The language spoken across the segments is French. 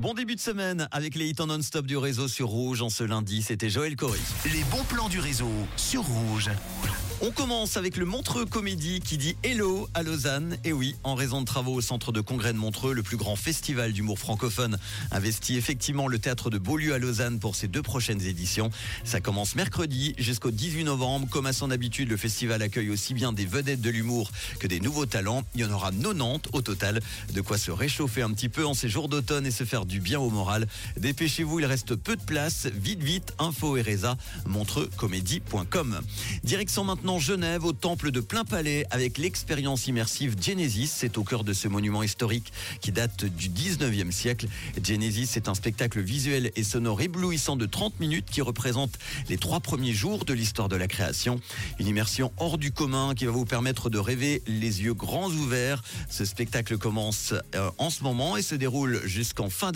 Bon début de semaine avec les hits en non-stop du réseau sur Rouge. En ce lundi, c'était Joël Corry. Les bons plans du réseau sur Rouge. On commence avec le Montreux Comédie qui dit Hello à Lausanne. Et oui, en raison de travaux au centre de congrès de Montreux, le plus grand festival d'humour francophone investit effectivement le théâtre de Beaulieu à Lausanne pour ses deux prochaines éditions. Ça commence mercredi jusqu'au 18 novembre. Comme à son habitude, le festival accueille aussi bien des vedettes de l'humour que des nouveaux talents. Il y en aura 90 au total. De quoi se réchauffer un petit peu en ces jours d'automne et se faire du bien au moral. Dépêchez-vous, il reste peu de place. Vite, vite, info et résa, montreuxcomédie.com. Direction maintenant Genève au temple de plein palais avec l'expérience immersive Genesis. C'est au cœur de ce monument historique qui date du 19e siècle. Genesis est un spectacle visuel et sonore éblouissant de 30 minutes qui représente les trois premiers jours de l'histoire de la création. Une immersion hors du commun qui va vous permettre de rêver les yeux grands ouverts. Ce spectacle commence euh, en ce moment et se déroule jusqu'en fin d'année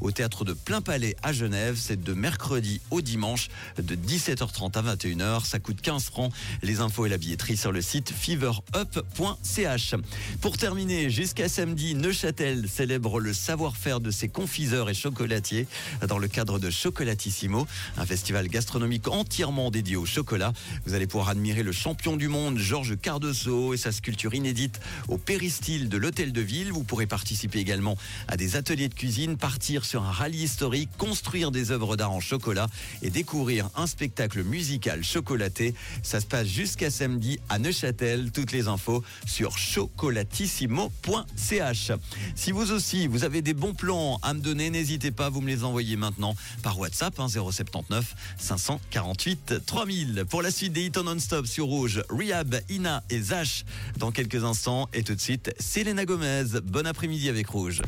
au théâtre de plein palais à Genève. C'est de mercredi au dimanche de 17h30 à 21h. Ça coûte 15 francs. Les infos et la billetterie sur le site feverup.ch. Pour terminer, jusqu'à samedi, Neuchâtel célèbre le savoir-faire de ses confiseurs et chocolatiers dans le cadre de Chocolatissimo, un festival gastronomique entièrement dédié au chocolat. Vous allez pouvoir admirer le champion du monde Georges Cardoso et sa sculpture inédite au péristyle de l'hôtel de ville. Vous pourrez participer également à des ateliers de cuisine, partir sur un rallye historique, construire des œuvres d'art en chocolat et découvrir un spectacle musical chocolaté. Ça se passe jusqu'à samedi à Neuchâtel. Toutes les infos sur chocolatissimo.ch. Si vous aussi, vous avez des bons plans à me donner, n'hésitez pas, vous me les envoyez maintenant par WhatsApp, 079 548 3000. Pour la suite des hits non-stop sur Rouge, Rehab, Ina et Zach dans quelques instants. Et tout de suite, Selena Gomez. Bon après-midi avec Rouge.